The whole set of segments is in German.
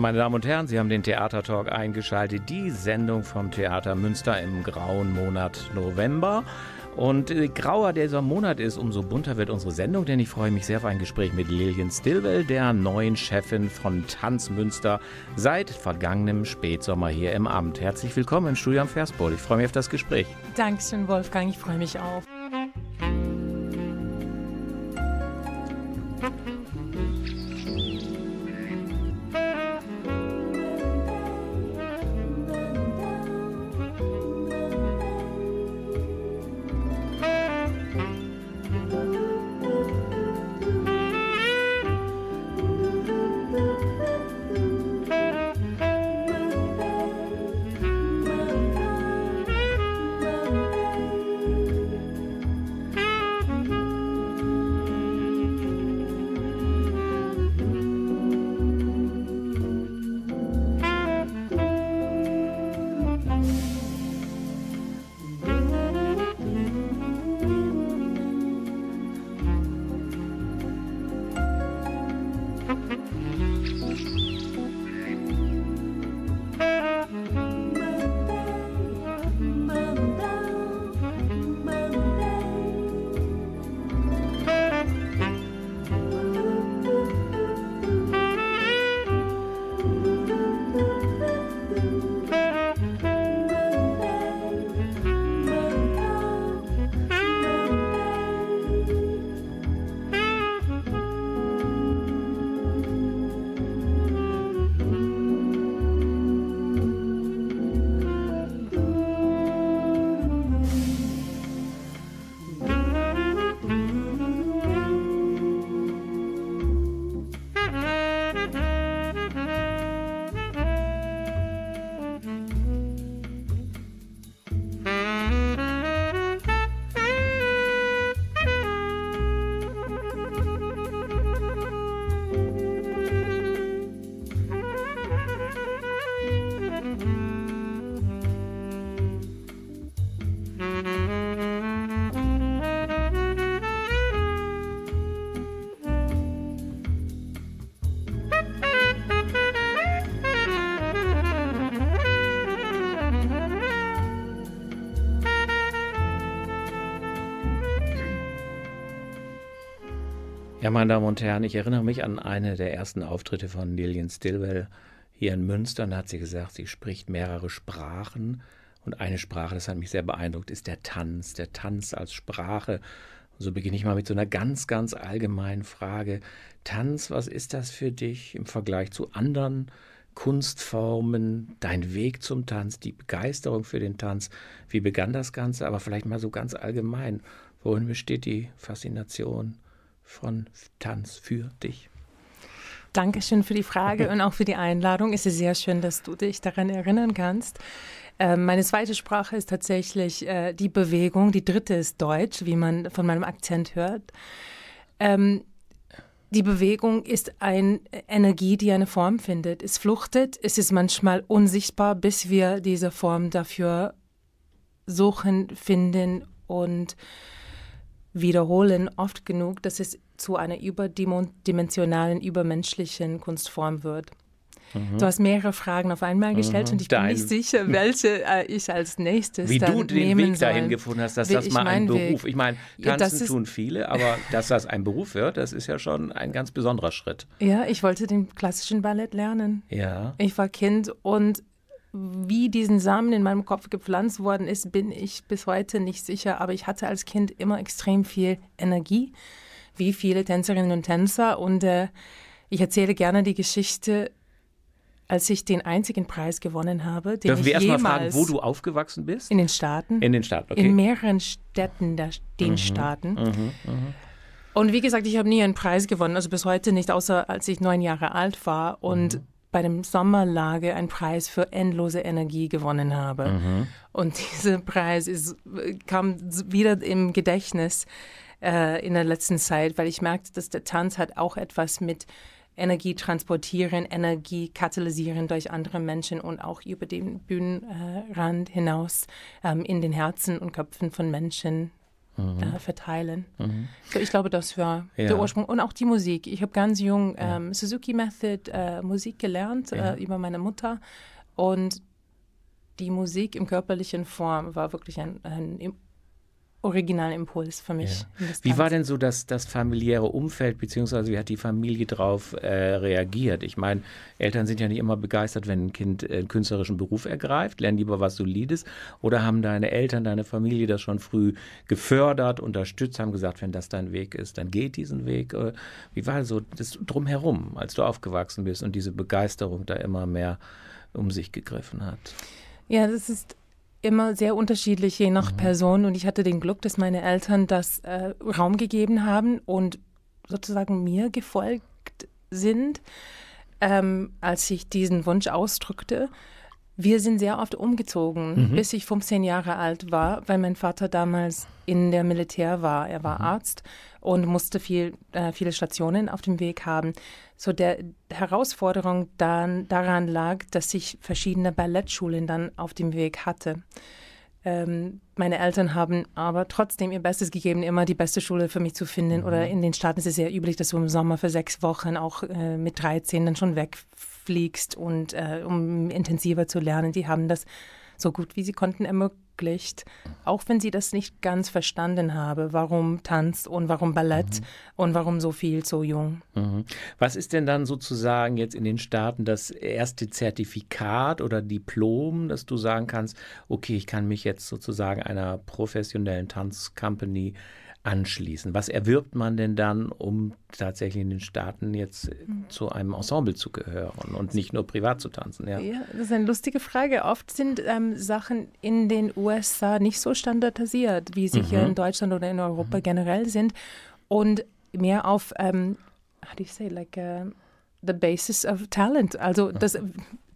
Meine Damen und Herren. Sie haben den Theatertalk eingeschaltet, die Sendung vom Theater Münster im grauen Monat November. Und äh, grauer dieser Monat ist, umso bunter wird unsere Sendung, denn ich freue mich sehr auf ein Gespräch mit Lilian Stillwell, der neuen Chefin von Tanz Münster, seit vergangenem Spätsommer hier im Amt. Herzlich willkommen im Studio am Verspol. Ich freue mich auf das Gespräch. Dankeschön, Wolfgang. Ich freue mich auch. Meine Damen und Herren, ich erinnere mich an eine der ersten Auftritte von Lillian Stillwell hier in Münster. Und da hat sie gesagt, sie spricht mehrere Sprachen. Und eine Sprache, das hat mich sehr beeindruckt, ist der Tanz. Der Tanz als Sprache. Und so beginne ich mal mit so einer ganz, ganz allgemeinen Frage. Tanz, was ist das für dich im Vergleich zu anderen Kunstformen, dein Weg zum Tanz, die Begeisterung für den Tanz? Wie begann das Ganze? Aber vielleicht mal so ganz allgemein. Worin besteht die Faszination? Von Tanz für dich? Dankeschön für die Frage und auch für die Einladung. Es ist sehr schön, dass du dich daran erinnern kannst. Ähm, meine zweite Sprache ist tatsächlich äh, die Bewegung. Die dritte ist Deutsch, wie man von meinem Akzent hört. Ähm, die Bewegung ist eine Energie, die eine Form findet. Es fluchtet, es ist manchmal unsichtbar, bis wir diese Form dafür suchen, finden und wiederholen oft genug, dass es zu einer überdimensionalen, übermenschlichen Kunstform wird. Mhm. Du hast mehrere Fragen auf einmal gestellt mhm. und ich bin Dein. nicht sicher, welche äh, ich als nächstes Wie du den Weg soll. dahin gefunden hast, dass Wie das mal ein Beruf, Weg. ich meine, tanzen tun viele, aber dass das ein Beruf wird, das ist ja schon ein ganz besonderer Schritt. Ja, ich wollte den klassischen Ballett lernen. Ja. Ich war Kind und wie diesen Samen in meinem Kopf gepflanzt worden ist, bin ich bis heute nicht sicher. Aber ich hatte als Kind immer extrem viel Energie, wie viele Tänzerinnen und Tänzer. Und äh, ich erzähle gerne die Geschichte, als ich den einzigen Preis gewonnen habe. Den Dürfen wir erstmal fragen, wo du aufgewachsen bist? In den Staaten. In den Staaten, okay. In mehreren Städten der, den mhm, Staaten. Mhm, mh. Und wie gesagt, ich habe nie einen Preis gewonnen, also bis heute nicht, außer als ich neun Jahre alt war. Und mhm bei dem Sommerlage einen Preis für endlose Energie gewonnen habe. Mhm. Und dieser Preis ist, kam wieder im Gedächtnis äh, in der letzten Zeit, weil ich merkte, dass der Tanz hat auch etwas mit Energie transportieren, Energie katalysieren durch andere Menschen und auch über den Bühnenrand hinaus ähm, in den Herzen und Köpfen von Menschen mhm. äh, verteilen. Mhm. So, ich glaube, das war ja. der Ursprung. Und auch die Musik. Ich habe ganz jung ähm, ja. Suzuki Method äh, Musik gelernt ja. äh, über meine Mutter. Und die Musik im körperlichen Form war wirklich ein, ein originalen Impuls für mich. Ja. Wie war denn so das, das familiäre Umfeld, beziehungsweise wie hat die Familie darauf äh, reagiert? Ich meine, Eltern sind ja nicht immer begeistert, wenn ein Kind einen künstlerischen Beruf ergreift, lernen lieber was Solides. Oder haben deine Eltern, deine Familie das schon früh gefördert, unterstützt, haben gesagt, wenn das dein Weg ist, dann geht diesen Weg? Äh, wie war so das drumherum, als du aufgewachsen bist und diese Begeisterung da immer mehr um sich gegriffen hat? Ja, das ist immer sehr unterschiedlich, je nach mhm. Person. Und ich hatte den Glück, dass meine Eltern das äh, Raum gegeben haben und sozusagen mir gefolgt sind, ähm, als ich diesen Wunsch ausdrückte. Wir sind sehr oft umgezogen, mhm. bis ich 15 Jahre alt war, weil mein Vater damals in der Militär war. Er war mhm. Arzt und musste viel, äh, viele Stationen auf dem Weg haben. So der Herausforderung dann daran lag, dass ich verschiedene Ballettschulen dann auf dem Weg hatte. Ähm, meine Eltern haben aber trotzdem ihr Bestes gegeben, immer die beste Schule für mich zu finden. Mhm. Oder in den Staaten ist es sehr üblich, dass du im Sommer für sechs Wochen auch äh, mit 13 dann schon wegfliegst und äh, um intensiver zu lernen. Die haben das so gut wie sie konnten ermöglicht, auch wenn sie das nicht ganz verstanden habe, warum Tanz und warum Ballett mhm. und warum so viel so jung. Mhm. Was ist denn dann sozusagen jetzt in den Staaten das erste Zertifikat oder Diplom, dass du sagen kannst, okay, ich kann mich jetzt sozusagen einer professionellen Tanzcompany anschließen? Was erwirbt man denn dann, um tatsächlich in den Staaten jetzt mhm. zu einem Ensemble zu gehören und nicht nur privat zu tanzen? Ja, ja das ist eine lustige Frage. Oft sind ähm, Sachen in den USA nicht so standardisiert, wie sie mhm. hier in Deutschland oder in Europa mhm. generell sind und mehr auf, ähm, how do you say, like, uh, the basis of talent. Also das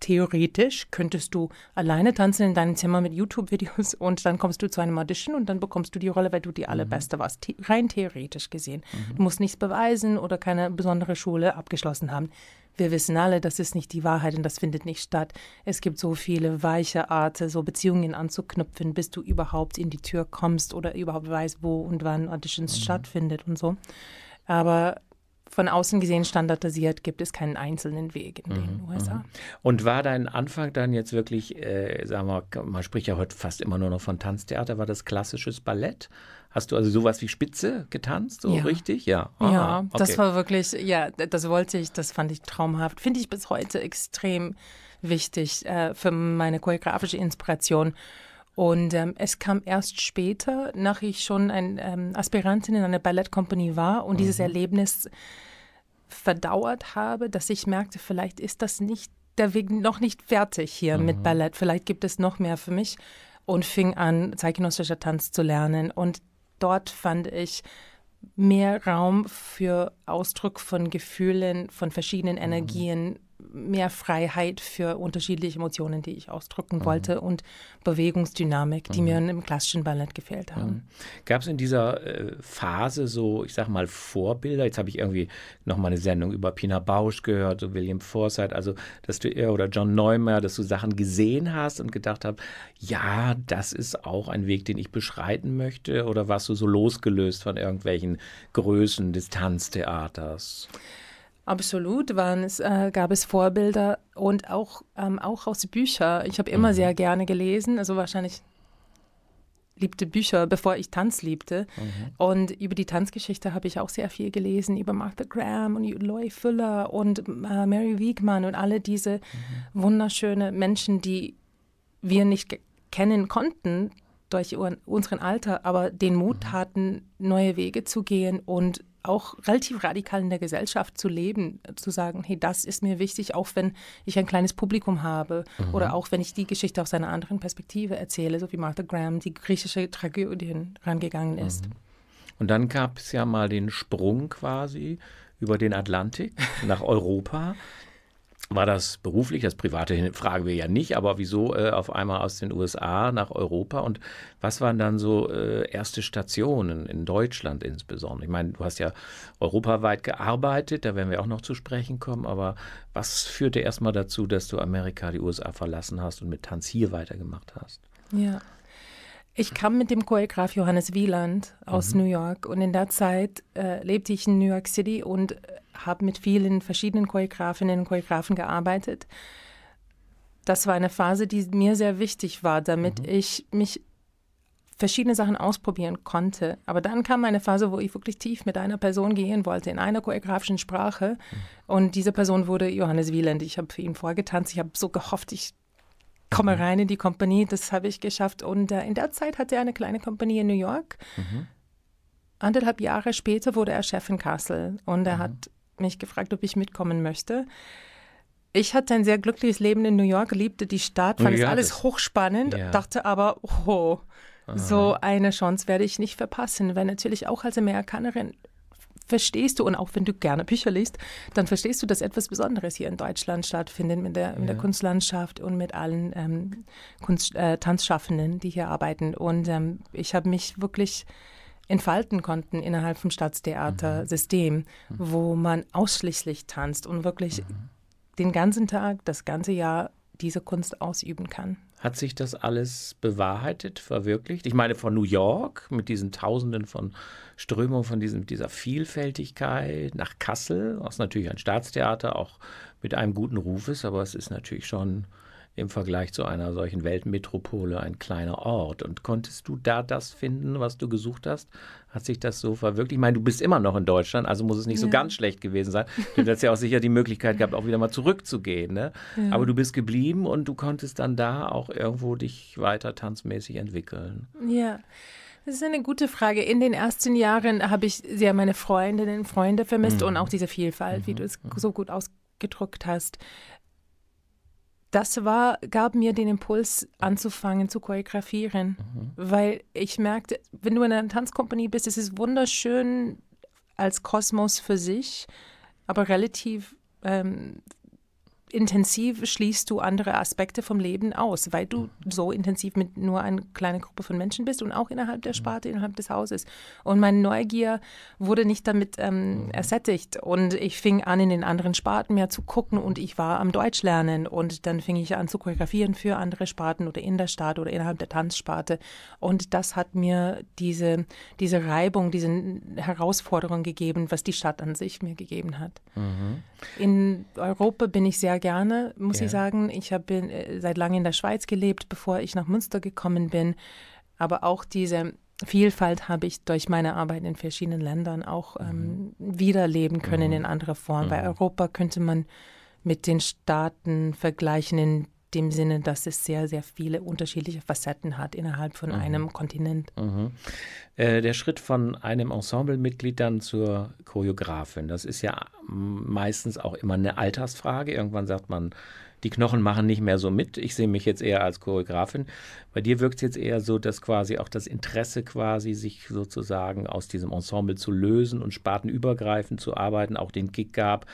theoretisch könntest du alleine tanzen in deinem Zimmer mit YouTube-Videos und dann kommst du zu einem Audition und dann bekommst du die Rolle, weil du die allerbeste mhm. warst. The rein theoretisch gesehen. Mhm. Du musst nichts beweisen oder keine besondere Schule abgeschlossen haben. Wir wissen alle, das ist nicht die Wahrheit und das findet nicht statt. Es gibt so viele weiche Arten, so Beziehungen anzuknüpfen, bis du überhaupt in die Tür kommst oder überhaupt weißt, wo und wann Auditions mhm. stattfindet und so. Aber von außen gesehen standardisiert gibt es keinen einzelnen Weg in den mhm, USA. Mhm. Und war dein Anfang dann jetzt wirklich, äh, sagen wir, man spricht ja heute fast immer nur noch von Tanztheater, war das klassisches Ballett? Hast du also sowas wie Spitze getanzt, so ja. richtig? Ja. Aha, ja, okay. das war wirklich, ja, das wollte ich, das fand ich traumhaft. Finde ich bis heute extrem wichtig äh, für meine choreografische Inspiration. Und ähm, es kam erst später, nach ich schon ein ähm, Aspirantin in einer Ballettkompanie war und mhm. dieses Erlebnis verdauert habe, dass ich merkte, vielleicht ist das nicht der Weg noch nicht fertig hier mhm. mit Ballett. Vielleicht gibt es noch mehr für mich und fing an, zeitgenössischer Tanz zu lernen. Und dort fand ich mehr Raum für Ausdruck von Gefühlen, von verschiedenen mhm. Mehr Freiheit für unterschiedliche Emotionen, die ich ausdrücken mhm. wollte und Bewegungsdynamik, die mhm. mir im klassischen Ballett gefehlt haben. Mhm. Gab es in dieser äh, Phase so, ich sag mal, Vorbilder? Jetzt habe ich irgendwie noch mal eine Sendung über Pina Bausch gehört, so William Forsythe, also dass du oder John Neumeyer, dass du Sachen gesehen hast und gedacht hast, ja, das ist auch ein Weg, den ich beschreiten möchte, oder warst du so losgelöst von irgendwelchen Größen des Tanztheaters? Absolut waren es, äh, gab es Vorbilder und auch, ähm, auch aus Büchern. Ich habe immer mhm. sehr gerne gelesen, also wahrscheinlich liebte Bücher, bevor ich Tanz liebte. Mhm. Und über die Tanzgeschichte habe ich auch sehr viel gelesen, über Martha Graham und Loy Fuller und äh, Mary Wiegmann und alle diese mhm. wunderschönen Menschen, die wir nicht kennen konnten durch unseren Alter, aber den Mut mhm. hatten, neue Wege zu gehen und auch relativ radikal in der Gesellschaft zu leben, zu sagen, hey, das ist mir wichtig, auch wenn ich ein kleines Publikum habe mhm. oder auch wenn ich die Geschichte aus einer anderen Perspektive erzähle, so wie Martha Graham die griechische Tragödie rangegangen ist. Mhm. Und dann gab es ja mal den Sprung quasi über den Atlantik nach Europa. War das beruflich? Das private fragen wir ja nicht, aber wieso äh, auf einmal aus den USA nach Europa? Und was waren dann so äh, erste Stationen in Deutschland insbesondere? Ich meine, du hast ja europaweit gearbeitet, da werden wir auch noch zu sprechen kommen, aber was führte erstmal dazu, dass du Amerika, die USA verlassen hast und mit Tanz hier weitergemacht hast? Ja. Ich kam mit dem Choreograf Johannes Wieland aus mhm. New York und in der Zeit äh, lebte ich in New York City und äh, habe mit vielen verschiedenen Choreografinnen und Choreografen gearbeitet. Das war eine Phase, die mir sehr wichtig war, damit mhm. ich mich verschiedene Sachen ausprobieren konnte. Aber dann kam eine Phase, wo ich wirklich tief mit einer Person gehen wollte, in einer choreografischen Sprache. Mhm. Und diese Person wurde Johannes Wieland. Ich habe für ihn vorgetanzt. Ich habe so gehofft, ich komme mhm. rein in die Kompanie, das habe ich geschafft. Und äh, in der Zeit hatte er eine kleine Kompanie in New York. Mhm. Anderthalb Jahre später wurde er Chef in Kassel und er mhm. hat mich gefragt, ob ich mitkommen möchte. Ich hatte ein sehr glückliches Leben in New York, liebte die Stadt, fand es alles hochspannend, ja. dachte aber, oh, Aha. so eine Chance werde ich nicht verpassen, weil natürlich auch als Amerikanerin verstehst du, und auch wenn du gerne Bücher liest, dann verstehst du, dass etwas Besonderes hier in Deutschland stattfindet mit der, ja. der Kunstlandschaft und mit allen ähm, Kunst, äh, Tanzschaffenden, die hier arbeiten. Und ähm, ich habe mich wirklich entfalten konnten innerhalb vom Staatstheatersystem, mhm. wo man ausschließlich tanzt und wirklich mhm. den ganzen Tag, das ganze Jahr diese Kunst ausüben kann. Hat sich das alles bewahrheitet, verwirklicht? Ich meine, von New York mit diesen Tausenden von Strömungen, von diesem, dieser Vielfältigkeit nach Kassel, was natürlich ein Staatstheater auch mit einem guten Ruf ist, aber es ist natürlich schon im Vergleich zu einer solchen Weltmetropole ein kleiner Ort. Und konntest du da das finden, was du gesucht hast? Hat sich das so verwirklicht? Ich meine, du bist immer noch in Deutschland, also muss es nicht ja. so ganz schlecht gewesen sein. Du hättest ja auch sicher die Möglichkeit gehabt, auch wieder mal zurückzugehen. Ne? Ja. Aber du bist geblieben und du konntest dann da auch irgendwo dich weiter tanzmäßig entwickeln. Ja. Das ist eine gute Frage. In den ersten Jahren habe ich sehr meine Freundinnen und Freunde vermisst mhm. und auch diese Vielfalt, mhm. wie du es mhm. so gut ausgedrückt hast das war, gab mir den Impuls, anzufangen zu choreografieren, mhm. weil ich merkte, wenn du in einer Tanzkompanie bist, es ist wunderschön als Kosmos für sich, aber relativ ähm, intensiv schließt du andere Aspekte vom Leben aus, weil du so intensiv mit nur einer kleinen Gruppe von Menschen bist und auch innerhalb der Sparte, innerhalb des Hauses. Und meine Neugier wurde nicht damit ähm, ersättigt. Und ich fing an, in den anderen Sparten mehr zu gucken und ich war am Deutsch lernen. Und dann fing ich an zu choreografieren für andere Sparten oder in der Stadt oder innerhalb der Tanzsparte. Und das hat mir diese, diese Reibung, diese Herausforderung gegeben, was die Stadt an sich mir gegeben hat. Mhm. In Europa bin ich sehr gerne, muss ja. ich sagen. Ich habe äh, seit langem in der Schweiz gelebt, bevor ich nach Münster gekommen bin. Aber auch diese Vielfalt habe ich durch meine Arbeit in verschiedenen Ländern auch ähm, mhm. wiederleben können mhm. in anderer Form. Mhm. Bei Europa könnte man mit den Staaten vergleichen, in dem Sinne, dass es sehr, sehr viele unterschiedliche Facetten hat innerhalb von mhm. einem Kontinent. Mhm. Äh, der Schritt von einem Ensemblemitglied dann zur Choreografin, das ist ja meistens auch immer eine Altersfrage. Irgendwann sagt man, die Knochen machen nicht mehr so mit. Ich sehe mich jetzt eher als Choreografin. Bei dir wirkt es jetzt eher so, dass quasi auch das Interesse quasi sich sozusagen aus diesem Ensemble zu lösen und spartenübergreifend zu arbeiten, auch den Kick gab.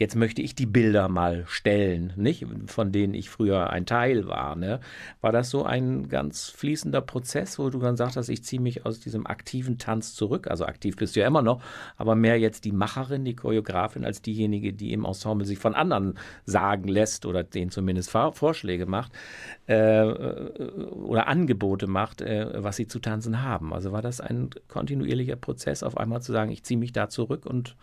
Jetzt möchte ich die Bilder mal stellen, nicht? Von denen ich früher ein Teil war. Ne? War das so ein ganz fließender Prozess, wo du dann sagst, ich ziehe mich aus diesem aktiven Tanz zurück? Also aktiv bist du ja immer noch, aber mehr jetzt die Macherin, die Choreografin, als diejenige, die im Ensemble sich von anderen sagen lässt oder denen zumindest Vorschläge macht äh, oder Angebote macht, äh, was sie zu tanzen haben. Also war das ein kontinuierlicher Prozess, auf einmal zu sagen, ich ziehe mich da zurück und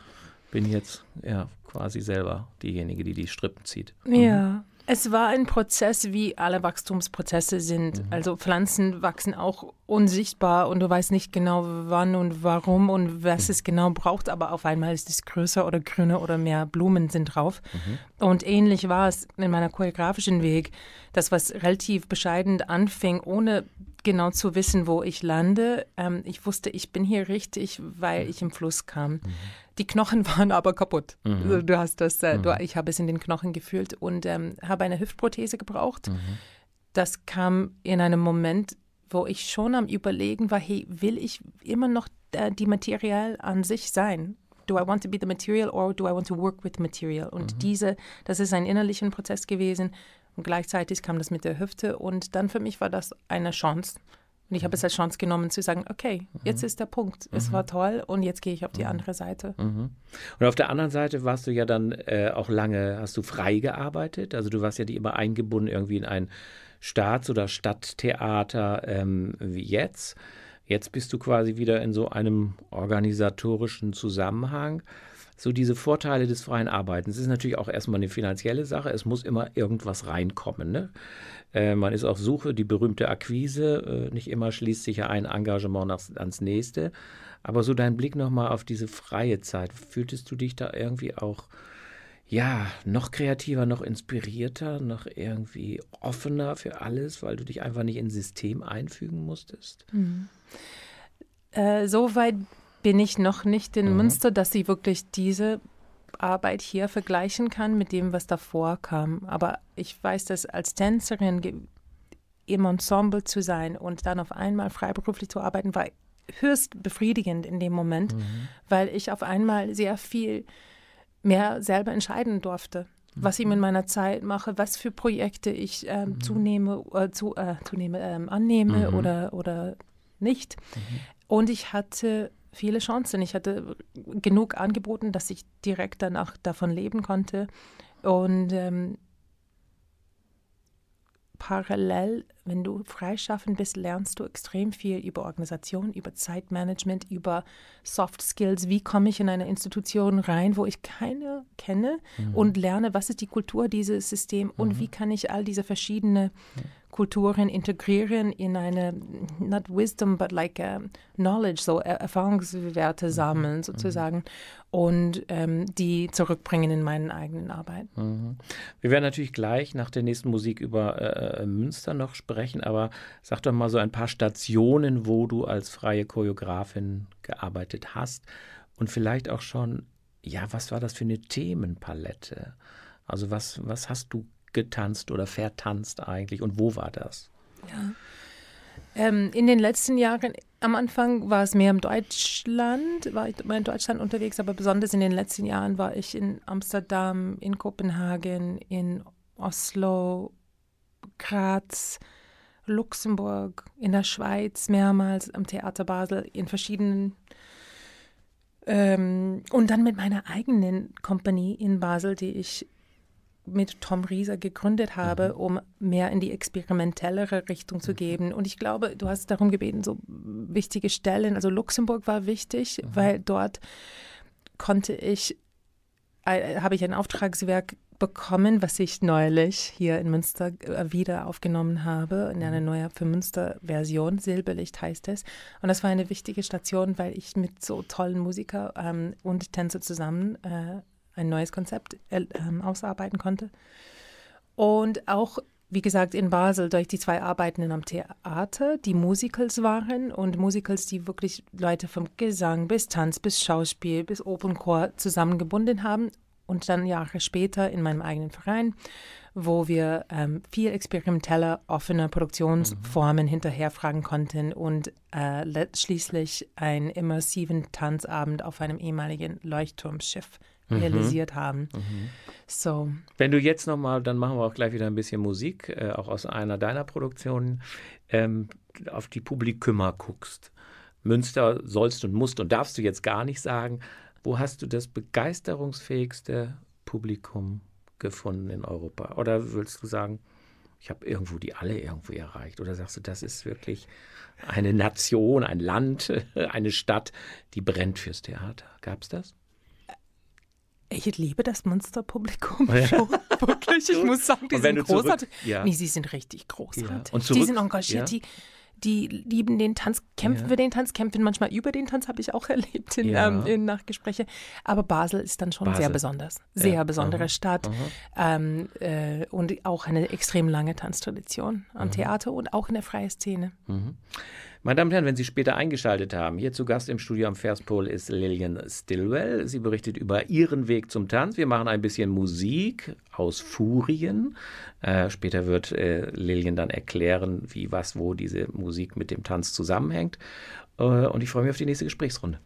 bin jetzt ja quasi selber diejenige, die die Strippen zieht. Mhm. Ja. Es war ein Prozess, wie alle Wachstumsprozesse sind. Mhm. Also Pflanzen wachsen auch unsichtbar und du weißt nicht genau, wann und warum und was mhm. es genau braucht, aber auf einmal ist es größer oder grüner oder mehr Blumen sind drauf. Mhm. Und ähnlich war es in meiner choreografischen Weg, das was relativ bescheiden anfing, ohne genau zu wissen, wo ich lande. Ähm, ich wusste, ich bin hier richtig, weil mhm. ich im Fluss kam. Mhm. Die Knochen waren aber kaputt. Mhm. Also du hast das, äh, du, mhm. ich habe es in den Knochen gefühlt und ähm, habe eine Hüftprothese gebraucht. Mhm. Das kam in einem Moment, wo ich schon am Überlegen war, hey, will ich immer noch äh, die Material an sich sein? do I want to be the material or do I want to work with material? Und mhm. diese, das ist ein innerlicher Prozess gewesen und gleichzeitig kam das mit der Hüfte und dann für mich war das eine Chance. Und ich habe es als Chance genommen zu sagen, okay, jetzt ist der Punkt. Es war toll und jetzt gehe ich auf die andere Seite. Und auf der anderen Seite warst du ja dann äh, auch lange, hast du frei gearbeitet. Also du warst ja immer eingebunden irgendwie in ein Staats- oder Stadttheater ähm, wie jetzt. Jetzt bist du quasi wieder in so einem organisatorischen Zusammenhang. So diese Vorteile des freien Arbeitens. Es ist natürlich auch erstmal eine finanzielle Sache. Es muss immer irgendwas reinkommen. Ne? Äh, man ist auf Suche, die berühmte Akquise. Äh, nicht immer schließt sich ja ein Engagement nach, ans nächste. Aber so dein Blick nochmal auf diese freie Zeit. Fühltest du dich da irgendwie auch ja, noch kreativer, noch inspirierter, noch irgendwie offener für alles, weil du dich einfach nicht ins System einfügen musstest? Mhm. Äh, so weit bin ich noch nicht in mhm. Münster, dass ich wirklich diese Arbeit hier vergleichen kann mit dem, was davor kam. Aber ich weiß, dass als Tänzerin im Ensemble zu sein und dann auf einmal freiberuflich zu arbeiten, war höchst befriedigend in dem Moment, mhm. weil ich auf einmal sehr viel mehr selber entscheiden durfte, was ich mit mhm. meiner Zeit mache, was für Projekte ich ähm, mhm. zunehme, äh, zu, äh, zunehme ähm, annehme mhm. oder, oder nicht. Mhm. Und ich hatte viele Chancen. Ich hatte genug angeboten, dass ich direkt danach davon leben konnte. Und ähm, parallel, wenn du freischaffen bist, lernst du extrem viel über Organisation, über Zeitmanagement, über Soft Skills. Wie komme ich in eine Institution rein, wo ich keine kenne mhm. und lerne, was ist die Kultur dieses Systems und mhm. wie kann ich all diese verschiedenen Kulturen integrieren in eine, not wisdom, but like knowledge, so Erfahrungswerte mhm. sammeln sozusagen mhm. und ähm, die zurückbringen in meinen eigenen Arbeit. Mhm. Wir werden natürlich gleich nach der nächsten Musik über äh, äh, Münster noch sprechen, aber sag doch mal so ein paar Stationen, wo du als freie Choreografin gearbeitet hast und vielleicht auch schon, ja, was war das für eine Themenpalette? Also was, was hast du getanzt oder vertanzt eigentlich und wo war das? Ja. Ähm, in den letzten Jahren, am Anfang war es mehr in Deutschland, war ich mehr in Deutschland unterwegs, aber besonders in den letzten Jahren war ich in Amsterdam, in Kopenhagen, in Oslo, Graz, Luxemburg, in der Schweiz mehrmals am Theater Basel, in verschiedenen ähm, und dann mit meiner eigenen Kompanie in Basel, die ich mit Tom Rieser gegründet habe, mhm. um mehr in die experimentellere Richtung zu mhm. geben. Und ich glaube, du hast darum gebeten, so wichtige Stellen. Also Luxemburg war wichtig, mhm. weil dort konnte ich, äh, habe ich ein Auftragswerk bekommen, was ich neulich hier in Münster äh, wieder aufgenommen habe, in einer mhm. neuen für Münster Version, Silberlicht heißt es. Und das war eine wichtige Station, weil ich mit so tollen Musikern ähm, und Tänzer zusammen äh, ein neues Konzept äh, ausarbeiten konnte. Und auch, wie gesagt, in Basel durch die zwei Arbeiten einem Theater, die Musicals waren und Musicals, die wirklich Leute vom Gesang bis Tanz bis Schauspiel bis Opernchor zusammengebunden haben. Und dann Jahre später in meinem eigenen Verein, wo wir ähm, viel experimenteller, offener Produktionsformen mhm. hinterherfragen konnten und äh, schließlich einen immersiven Tanzabend auf einem ehemaligen Leuchtturmschiff Mhm. realisiert haben. Mhm. So. Wenn du jetzt nochmal, dann machen wir auch gleich wieder ein bisschen Musik, äh, auch aus einer deiner Produktionen, ähm, auf die Publikümer guckst. Münster sollst und musst und darfst du jetzt gar nicht sagen. Wo hast du das begeisterungsfähigste Publikum gefunden in Europa? Oder willst du sagen, ich habe irgendwo die alle irgendwo erreicht? Oder sagst du, das ist wirklich eine Nation, ein Land, eine Stadt, die brennt fürs Theater? Gab es das? Ich liebe das Monsterpublikum ja. schon, wirklich. Ich muss sagen, die sind großartig. Zurück, ja. Nee, sie sind richtig großartig. Ja. Und zurück, die sind engagiert, die, die lieben den Tanz, kämpfen ja. für den Tanz, kämpfen manchmal über den Tanz, habe ich auch erlebt in, ja. ähm, in Nachgespräche. Aber Basel ist dann schon Basel. sehr besonders. Sehr ja. besondere Aha. Stadt. Aha. Ähm, äh, und auch eine extrem lange Tanztradition am mhm. Theater und auch in der freien Szene. Meine Damen und Herren, wenn Sie später eingeschaltet haben, hier zu Gast im Studio am Verspol ist Lillian Stillwell. Sie berichtet über ihren Weg zum Tanz. Wir machen ein bisschen Musik aus Furien. Äh, später wird äh, Lillian dann erklären, wie, was, wo diese Musik mit dem Tanz zusammenhängt. Äh, und ich freue mich auf die nächste Gesprächsrunde.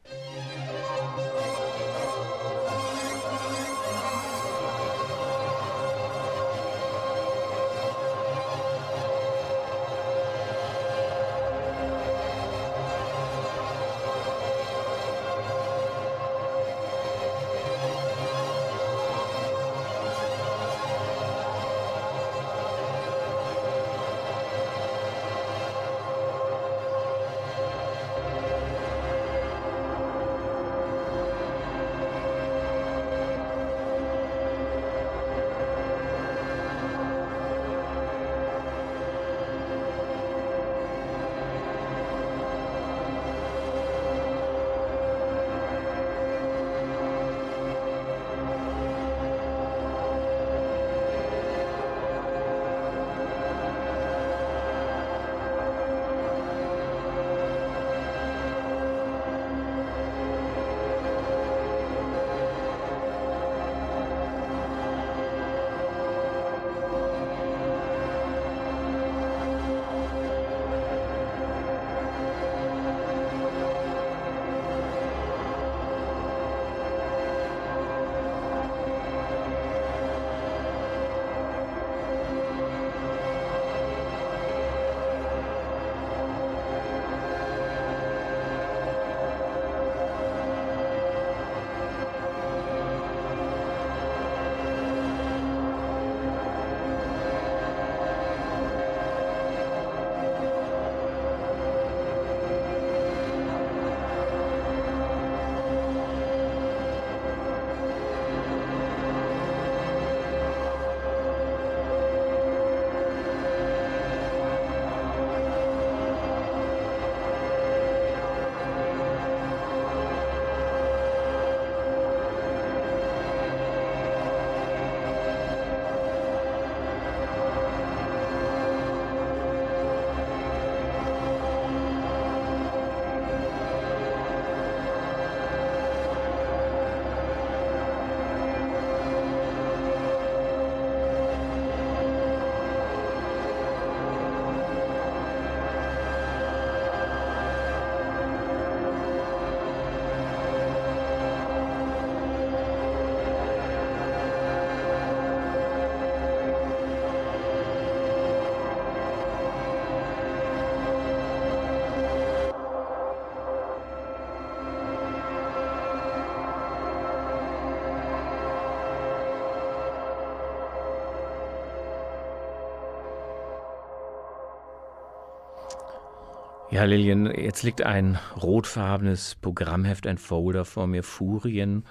Ja, Lilian, jetzt liegt ein rotfarbenes Programmheft, ein Folder vor mir, Furien.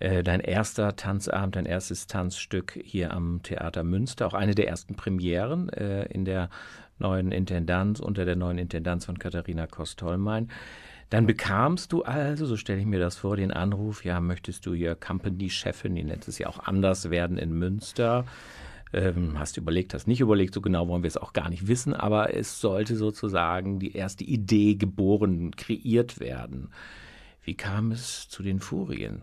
Äh, dein erster Tanzabend, dein erstes Tanzstück hier am Theater Münster, auch eine der ersten Premieren äh, in der neuen Intendanz, unter der neuen Intendanz von Katharina Kostolmein. Dann bekamst du also, so stelle ich mir das vor, den Anruf, ja, möchtest du hier Company-Chefin, die nennt es ja auch anders werden in Münster. Ähm, hast du überlegt, hast nicht überlegt, so genau wollen wir es auch gar nicht wissen, aber es sollte sozusagen die erste Idee geboren, kreiert werden. Wie kam es zu den Furien?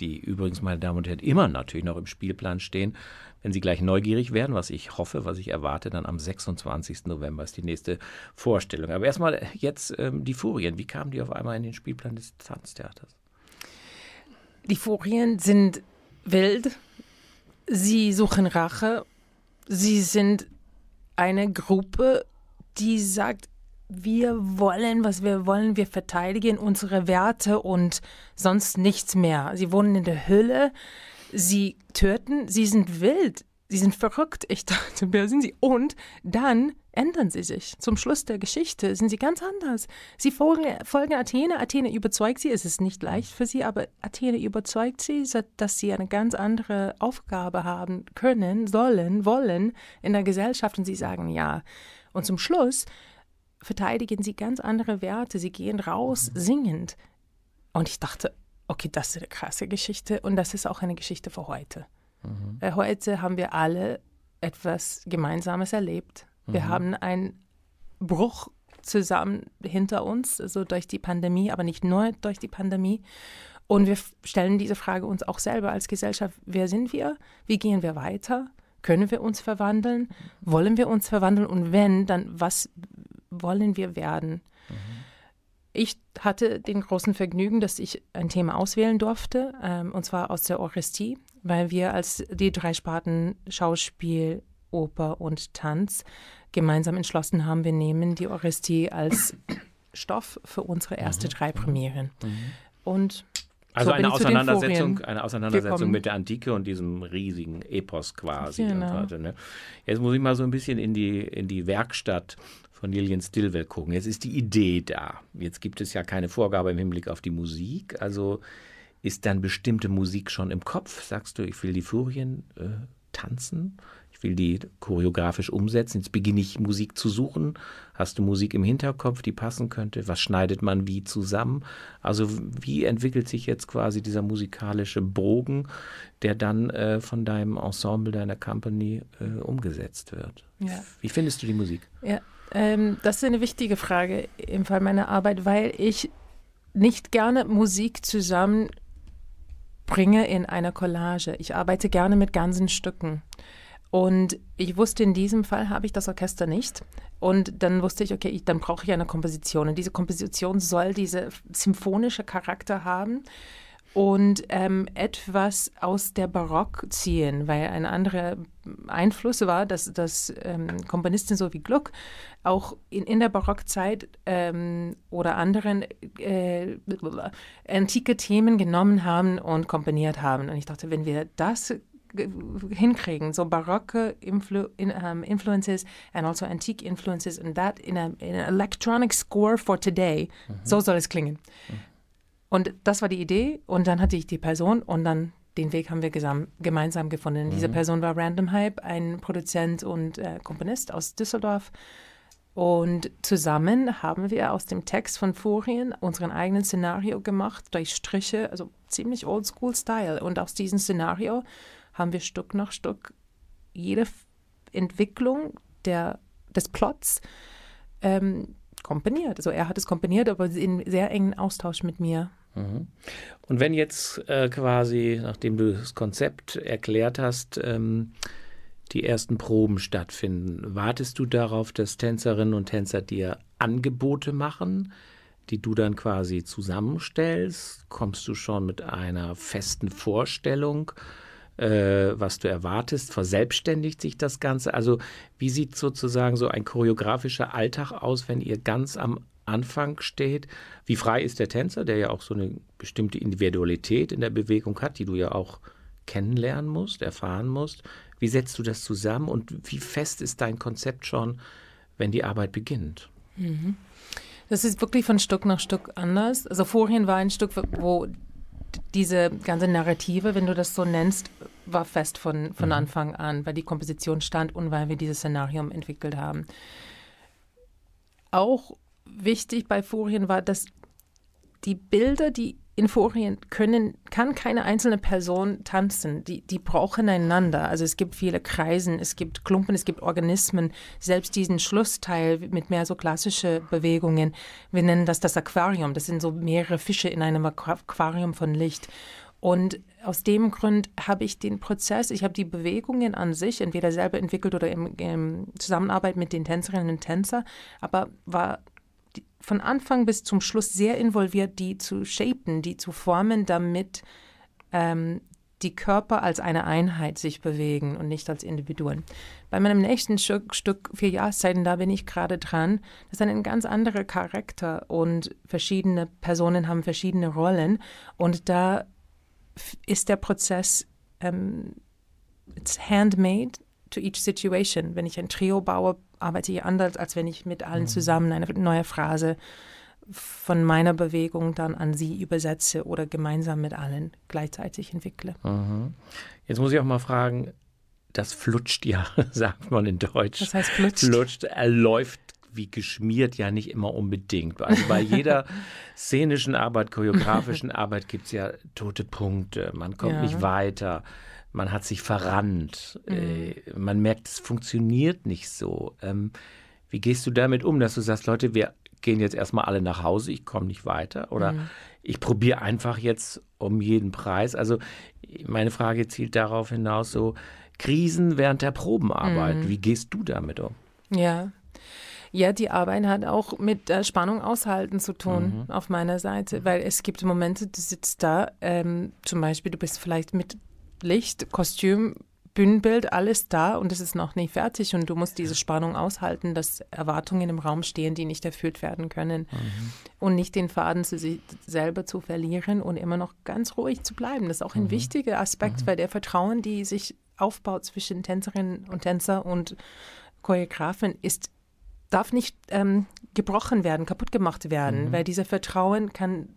Die übrigens, meine Damen und Herren, immer natürlich noch im Spielplan stehen. Wenn Sie gleich neugierig werden, was ich hoffe, was ich erwarte, dann am 26. November ist die nächste Vorstellung. Aber erstmal jetzt ähm, die Furien. Wie kamen die auf einmal in den Spielplan des Tanztheaters? Die Furien sind wild, Sie suchen Rache. Sie sind eine Gruppe, die sagt, wir wollen, was wir wollen, wir verteidigen unsere Werte und sonst nichts mehr. Sie wohnen in der Hülle, sie töten, sie sind wild, sie sind verrückt. Ich dachte, wer sind sie? Und dann ändern sie sich. Zum Schluss der Geschichte sind sie ganz anders. Sie folgen, folgen Athene. Athene überzeugt sie. Es ist nicht leicht für sie, aber Athene überzeugt sie, dass sie eine ganz andere Aufgabe haben können, sollen, wollen in der Gesellschaft. Und sie sagen ja. Und zum Schluss verteidigen sie ganz andere Werte. Sie gehen raus singend. Und ich dachte, okay, das ist eine krasse Geschichte und das ist auch eine Geschichte für heute. Mhm. Äh, heute haben wir alle etwas Gemeinsames erlebt. Wir mhm. haben einen Bruch zusammen hinter uns, also durch die Pandemie, aber nicht nur durch die Pandemie. Und wir stellen diese Frage uns auch selber als Gesellschaft, wer sind wir? Wie gehen wir weiter? Können wir uns verwandeln? Wollen wir uns verwandeln? Und wenn, dann was wollen wir werden? Mhm. Ich hatte den großen Vergnügen, dass ich ein Thema auswählen durfte, ähm, und zwar aus der Orestie, weil wir als die drei Sparten Schauspiel, Oper und Tanz gemeinsam entschlossen haben, wir nehmen die Orestie als Stoff für unsere erste mhm. drei Premieren. Mhm. Und also so eine, Auseinandersetzung, eine Auseinandersetzung mit der Antike und diesem riesigen Epos quasi. Genau. Heute, ne? Jetzt muss ich mal so ein bisschen in die, in die Werkstatt von Lillian Stillwell gucken. Jetzt ist die Idee da. Jetzt gibt es ja keine Vorgabe im Hinblick auf die Musik. Also ist dann bestimmte Musik schon im Kopf? Sagst du, ich will die Furien äh, tanzen? ich will die choreografisch umsetzen. Jetzt beginne ich Musik zu suchen. Hast du Musik im Hinterkopf, die passen könnte? Was schneidet man wie zusammen? Also wie entwickelt sich jetzt quasi dieser musikalische Bogen, der dann äh, von deinem Ensemble, deiner Company äh, umgesetzt wird? Ja. Wie findest du die Musik? Ja, ähm, das ist eine wichtige Frage im Fall meiner Arbeit, weil ich nicht gerne Musik zusammen bringe in einer Collage. Ich arbeite gerne mit ganzen Stücken. Und ich wusste, in diesem Fall habe ich das Orchester nicht. Und dann wusste ich, okay, ich, dann brauche ich eine Komposition. Und diese Komposition soll diese symphonische Charakter haben und ähm, etwas aus der Barock ziehen, weil ein anderer Einfluss war, dass, dass ähm, Komponisten so wie Gluck auch in, in der Barockzeit ähm, oder anderen äh, antike Themen genommen haben und komponiert haben. Und ich dachte, wenn wir das hinkriegen, so barocke influ in, um, influences and also antique influences and that in, a, in an electronic score for today. Mhm. So soll es klingen. Mhm. Und das war die Idee und dann hatte ich die Person und dann den Weg haben wir gemeinsam gefunden. Mhm. Diese Person war Random Hype, ein Produzent und äh, Komponist aus Düsseldorf. Und zusammen haben wir aus dem Text von Furien unseren eigenen Szenario gemacht, durch Striche, also ziemlich oldschool-Style. Und aus diesem Szenario haben wir Stück nach Stück jede Entwicklung der, des Plots ähm, komponiert. Also er hat es komponiert, aber in sehr engen Austausch mit mir. Mhm. Und wenn jetzt äh, quasi, nachdem du das Konzept erklärt hast, ähm, die ersten Proben stattfinden, wartest du darauf, dass Tänzerinnen und Tänzer dir Angebote machen, die du dann quasi zusammenstellst? Kommst du schon mit einer festen Vorstellung? Äh, was du erwartest? Verselbstständigt sich das Ganze? Also wie sieht sozusagen so ein choreografischer Alltag aus, wenn ihr ganz am Anfang steht? Wie frei ist der Tänzer, der ja auch so eine bestimmte Individualität in der Bewegung hat, die du ja auch kennenlernen musst, erfahren musst? Wie setzt du das zusammen und wie fest ist dein Konzept schon, wenn die Arbeit beginnt? Mhm. Das ist wirklich von Stück nach Stück anders. Also vorhin war ein Stück, wo diese ganze Narrative, wenn du das so nennst, war fest von, von mhm. Anfang an, weil die Komposition stand und weil wir dieses Szenarium entwickelt haben. Auch wichtig bei Furien war, dass die Bilder, die in Furien können, kann keine einzelne Person tanzen. Die, die brauchen einander. Also es gibt viele Kreisen, es gibt Klumpen, es gibt Organismen. Selbst diesen Schlussteil mit mehr so klassische Bewegungen. Wir nennen das das Aquarium. Das sind so mehrere Fische in einem Aquarium von Licht. Und aus dem Grund habe ich den Prozess, ich habe die Bewegungen an sich entweder selber entwickelt oder in, in Zusammenarbeit mit den Tänzerinnen und Tänzern, aber war von Anfang bis zum Schluss sehr involviert, die zu shapen, die zu formen, damit ähm, die Körper als eine Einheit sich bewegen und nicht als Individuen. Bei meinem nächsten Stück, Stück Vier Jahreszeiten, da bin ich gerade dran. Das ist ein ganz anderer Charakter und verschiedene Personen haben verschiedene Rollen und da ist der Prozess ähm, it's handmade to each situation. Wenn ich ein Trio baue, arbeite ich anders, als wenn ich mit allen mhm. zusammen eine neue Phrase von meiner Bewegung dann an sie übersetze oder gemeinsam mit allen gleichzeitig entwickle. Mhm. Jetzt muss ich auch mal fragen, das flutscht ja, sagt man in Deutsch. Das heißt flutscht. Flutscht, er läuft wie geschmiert ja nicht immer unbedingt. Also bei jeder szenischen Arbeit, choreografischen Arbeit gibt es ja tote Punkte. Man kommt ja. nicht weiter man hat sich verrannt, mhm. äh, man merkt, es funktioniert nicht so. Ähm, wie gehst du damit um, dass du sagst, Leute, wir gehen jetzt erstmal alle nach Hause, ich komme nicht weiter oder mhm. ich probiere einfach jetzt um jeden Preis. Also meine Frage zielt darauf hinaus, so Krisen während der Probenarbeit, mhm. wie gehst du damit um? Ja, ja, die Arbeit hat auch mit äh, Spannung aushalten zu tun mhm. auf meiner Seite, weil es gibt Momente, du sitzt da, ähm, zum Beispiel, du bist vielleicht mit Licht, Kostüm, Bühnenbild, alles da und es ist noch nicht fertig und du musst diese Spannung aushalten, dass Erwartungen im Raum stehen, die nicht erfüllt werden können mhm. und nicht den Faden zu sich selber zu verlieren und immer noch ganz ruhig zu bleiben. Das ist auch ein mhm. wichtiger Aspekt, mhm. weil der Vertrauen, die sich aufbaut zwischen Tänzerinnen und Tänzer und Choreografen, ist darf nicht ähm, gebrochen werden, kaputt gemacht werden, mhm. weil dieser Vertrauen kann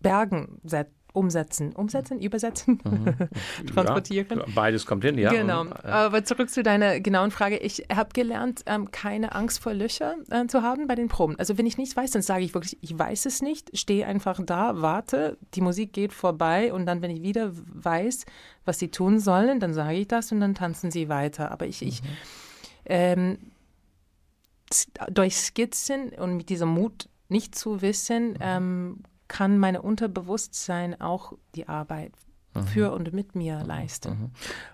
Bergen setzen umsetzen. Umsetzen, übersetzen, mhm. transportieren. Ja, beides kommt hin, ja. Genau. Mhm. Aber zurück zu deiner genauen Frage. Ich habe gelernt, ähm, keine Angst vor Löcher äh, zu haben bei den Proben. Also wenn ich nichts weiß, dann sage ich wirklich, ich weiß es nicht, stehe einfach da, warte, die Musik geht vorbei und dann, wenn ich wieder weiß, was sie tun sollen, dann sage ich das und dann tanzen sie weiter. Aber ich, mhm. ich ähm, durch Skizzen und mit diesem Mut, nicht zu wissen, mhm. ähm, kann mein Unterbewusstsein auch die Arbeit mhm. für und mit mir leisten. Mhm.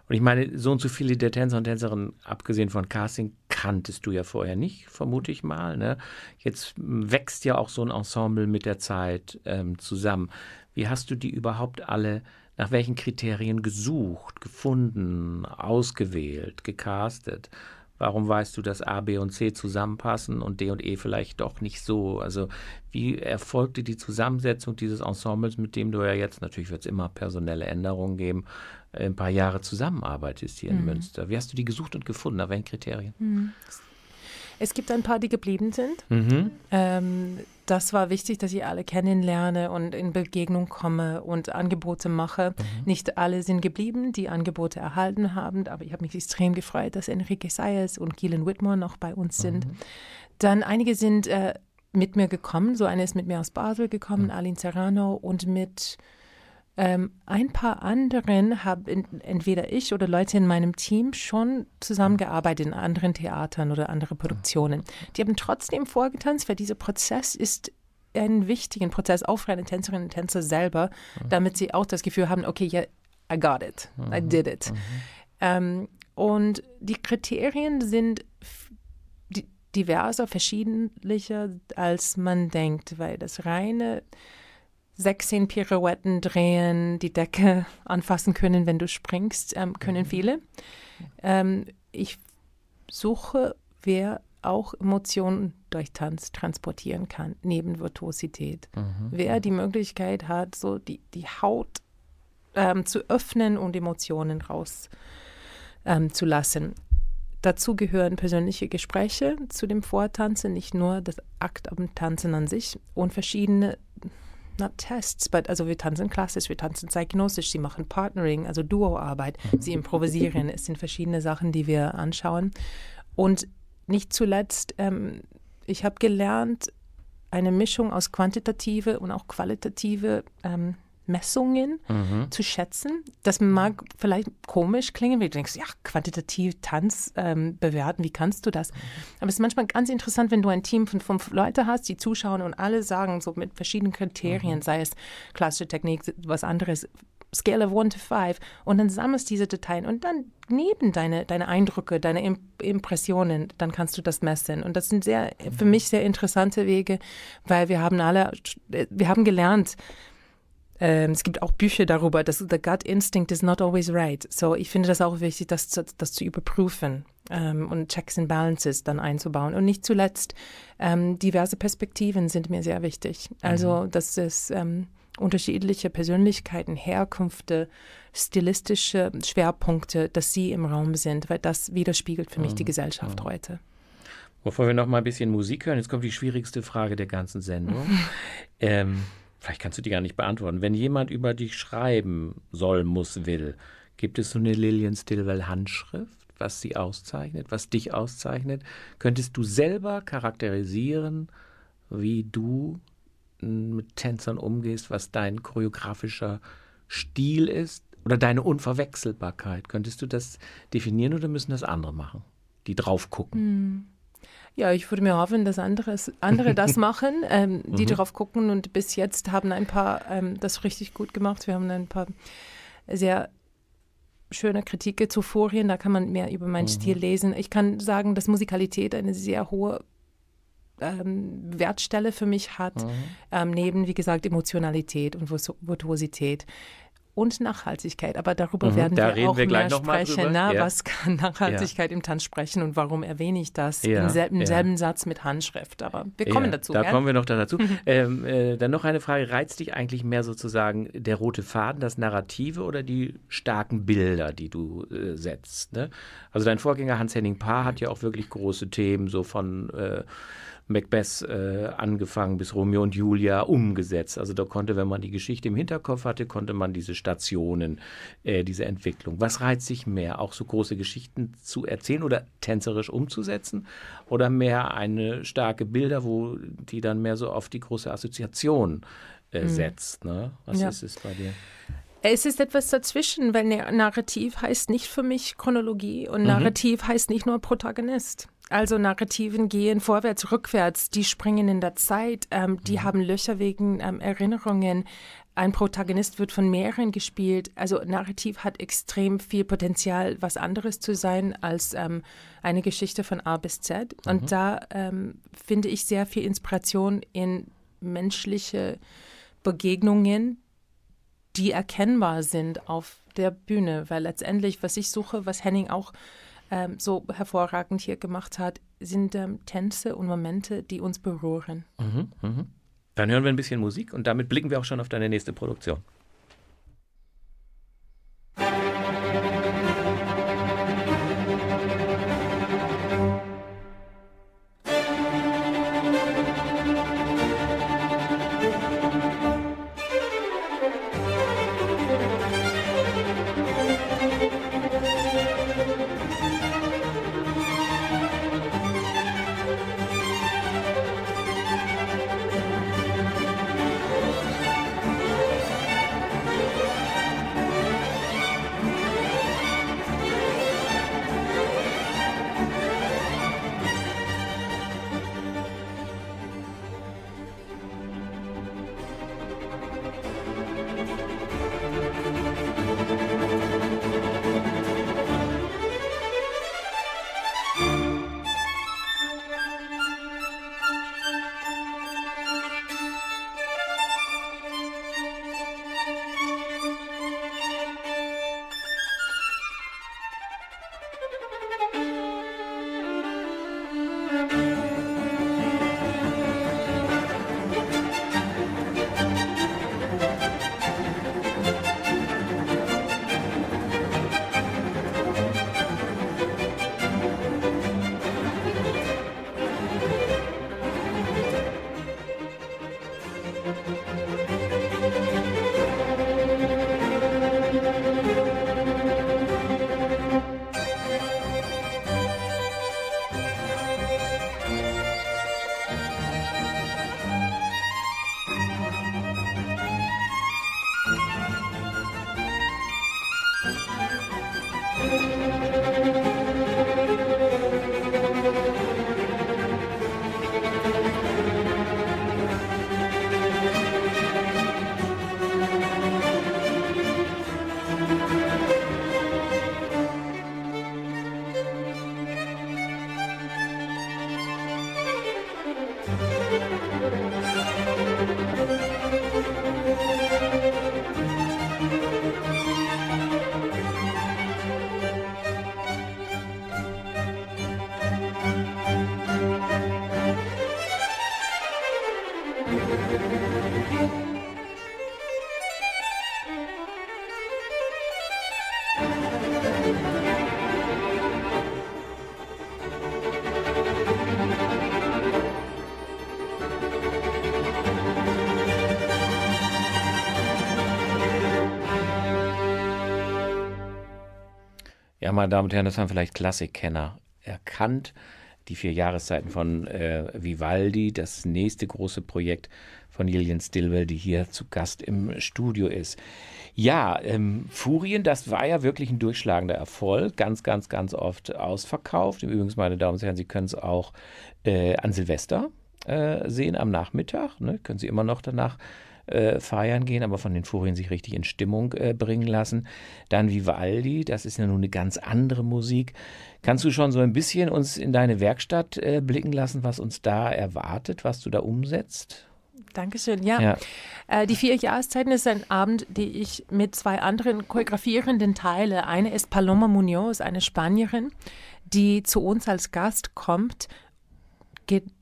Und ich meine, so und so viele der Tänzer und Tänzerinnen, abgesehen von Casting, kanntest du ja vorher nicht, vermute ich mal. Ne? Jetzt wächst ja auch so ein Ensemble mit der Zeit ähm, zusammen. Wie hast du die überhaupt alle, nach welchen Kriterien gesucht, gefunden, ausgewählt, gecastet? Warum weißt du, dass A, B und C zusammenpassen und D und E vielleicht doch nicht so? Also wie erfolgte die Zusammensetzung dieses Ensembles, mit dem du ja jetzt, natürlich wird es immer personelle Änderungen geben, ein paar Jahre zusammenarbeitest hier mhm. in Münster? Wie hast du die gesucht und gefunden? Nach welchen Kriterien? Mhm. Es gibt ein paar, die geblieben sind. Mhm. Ähm, das war wichtig, dass ich alle kennenlerne und in Begegnung komme und Angebote mache. Mhm. Nicht alle sind geblieben, die Angebote erhalten haben, aber ich habe mich extrem gefreut, dass Enrique Sayers und Keelan Whitmore noch bei uns sind. Mhm. Dann einige sind äh, mit mir gekommen. So eine ist mit mir aus Basel gekommen, mhm. Aline Serrano, und mit ähm, ein paar anderen haben entweder ich oder Leute in meinem Team schon zusammengearbeitet in anderen Theatern oder anderen Produktionen. Die haben trotzdem vorgetanzt, weil dieser Prozess ist ein wichtiger Prozess, auch für eine Tänzerin und Tänzer selber, damit sie auch das Gefühl haben, okay, yeah, I got it, I mhm. did it. Mhm. Ähm, und die Kriterien sind diverser, verschiedentlicher, als man denkt, weil das reine 16 Pirouetten drehen, die Decke anfassen können, wenn du springst, ähm, können mhm. viele. Ähm, ich suche, wer auch Emotionen durch Tanz transportieren kann, neben Virtuosität. Mhm. Wer die Möglichkeit hat, so die, die Haut ähm, zu öffnen und Emotionen rauszulassen. Ähm, dazu gehören persönliche Gespräche zu dem Vortanzen, nicht nur das Akt am Tanzen an sich und verschiedene not Tests, but also wir tanzen klassisch, wir tanzen zeitgenössisch, sie machen Partnering, also Duoarbeit, sie improvisieren. es sind verschiedene Sachen, die wir anschauen. Und nicht zuletzt, ähm, ich habe gelernt, eine Mischung aus quantitative und auch qualitative ähm, Messungen mhm. zu schätzen. Das mag vielleicht komisch klingen, weil du denkst, ja, quantitativ Tanz ähm, bewerten, wie kannst du das? Aber es ist manchmal ganz interessant, wenn du ein Team von fünf Leuten hast, die zuschauen und alle sagen, so mit verschiedenen Kriterien, mhm. sei es klassische Technik, was anderes, Scale of 1 to 5 und dann sammelst diese Dateien und dann neben deine, deine Eindrücke, deine Impressionen, dann kannst du das messen. Und das sind sehr, für mhm. mich sehr interessante Wege, weil wir haben alle, wir haben gelernt, ähm, es gibt auch Bücher darüber, dass the gut instinct is not always right. So ich finde das auch wichtig, das, das, das zu überprüfen ähm, und Checks and Balances dann einzubauen. Und nicht zuletzt, ähm, diverse Perspektiven sind mir sehr wichtig. Also, mhm. dass es ähm, unterschiedliche Persönlichkeiten, Herkünfte, stilistische Schwerpunkte, dass sie im Raum sind, weil das widerspiegelt für mich die mhm. Gesellschaft mhm. heute. Bevor wir noch mal ein bisschen Musik hören, jetzt kommt die schwierigste Frage der ganzen Sendung. ähm, vielleicht kannst du die gar nicht beantworten. Wenn jemand über dich schreiben soll, muss, will, gibt es so eine Lillian Stillwell Handschrift, was sie auszeichnet, was dich auszeichnet? Könntest du selber charakterisieren, wie du mit Tänzern umgehst, was dein choreografischer Stil ist oder deine Unverwechselbarkeit? Könntest du das definieren oder müssen das andere machen, die drauf gucken? Hm. Ja, ich würde mir hoffen, dass anderes, andere das machen, ähm, die mhm. darauf gucken. Und bis jetzt haben ein paar ähm, das richtig gut gemacht. Wir haben ein paar sehr schöne Kritiken zu Furien. Da kann man mehr über meinen mhm. Stil lesen. Ich kann sagen, dass Musikalität eine sehr hohe ähm, Wertstelle für mich hat, mhm. ähm, neben, wie gesagt, Emotionalität und Virtuosität und Nachhaltigkeit. Aber darüber mhm, werden da wir auch wir mehr sprechen. Ne? Ja. Was kann Nachhaltigkeit ja. im Tanz sprechen und warum erwähne ich das ja. im selben, selben, Satz mit Handschrift? Aber wir kommen dazu. Da gell? kommen wir noch dazu. Mhm. ähm, äh, dann noch eine Frage. Reizt dich eigentlich mehr sozusagen der rote Faden, das Narrative oder die starken Bilder, die du äh, setzt? Ne? Also dein Vorgänger Hans-Henning Paar hat ja auch wirklich große Themen, so von äh, Macbeth äh, angefangen bis Romeo und Julia umgesetzt. Also da konnte, wenn man die Geschichte im Hinterkopf hatte, konnte man diese Stationen, äh, diese Entwicklung. Was reizt sich mehr, auch so große Geschichten zu erzählen oder tänzerisch umzusetzen oder mehr eine starke Bilder, wo die dann mehr so auf die große Assoziation äh, mhm. setzt? Ne? Was ja. ist es bei dir? Es ist etwas dazwischen, weil Narrativ heißt nicht für mich Chronologie und mhm. Narrativ heißt nicht nur Protagonist. Also Narrativen gehen vorwärts, rückwärts, die springen in der Zeit, ähm, die mhm. haben Löcher wegen ähm, Erinnerungen. Ein Protagonist wird von mehreren gespielt. Also Narrativ hat extrem viel Potenzial, was anderes zu sein als ähm, eine Geschichte von A bis Z. Mhm. Und da ähm, finde ich sehr viel Inspiration in menschliche Begegnungen, die erkennbar sind auf der Bühne. Weil letztendlich, was ich suche, was Henning auch ähm, so hervorragend hier gemacht hat, sind ähm, Tänze und Momente, die uns berühren. Mhm, mh. Dann hören wir ein bisschen Musik und damit blicken wir auch schon auf deine nächste Produktion. Ja, meine Damen und Herren, das haben vielleicht Klassikkenner erkannt. Die vier Jahreszeiten von äh, Vivaldi, das nächste große Projekt von Lillian Stillwell, die hier zu Gast im Studio ist. Ja, ähm, Furien, das war ja wirklich ein durchschlagender Erfolg. Ganz, ganz, ganz oft ausverkauft. Übrigens, meine Damen und Herren, Sie können es auch äh, an Silvester äh, sehen am Nachmittag. Ne? Können Sie immer noch danach äh, feiern gehen, aber von den Furien sich richtig in Stimmung äh, bringen lassen. Dann Vivaldi, das ist ja nun eine ganz andere Musik. Kannst du schon so ein bisschen uns in deine Werkstatt äh, blicken lassen, was uns da erwartet, was du da umsetzt? Dankeschön, ja. ja. Äh, die vier Jahreszeiten ist ein Abend, die ich mit zwei anderen choreografierenden teile. Eine ist Paloma Munoz, eine Spanierin, die zu uns als Gast kommt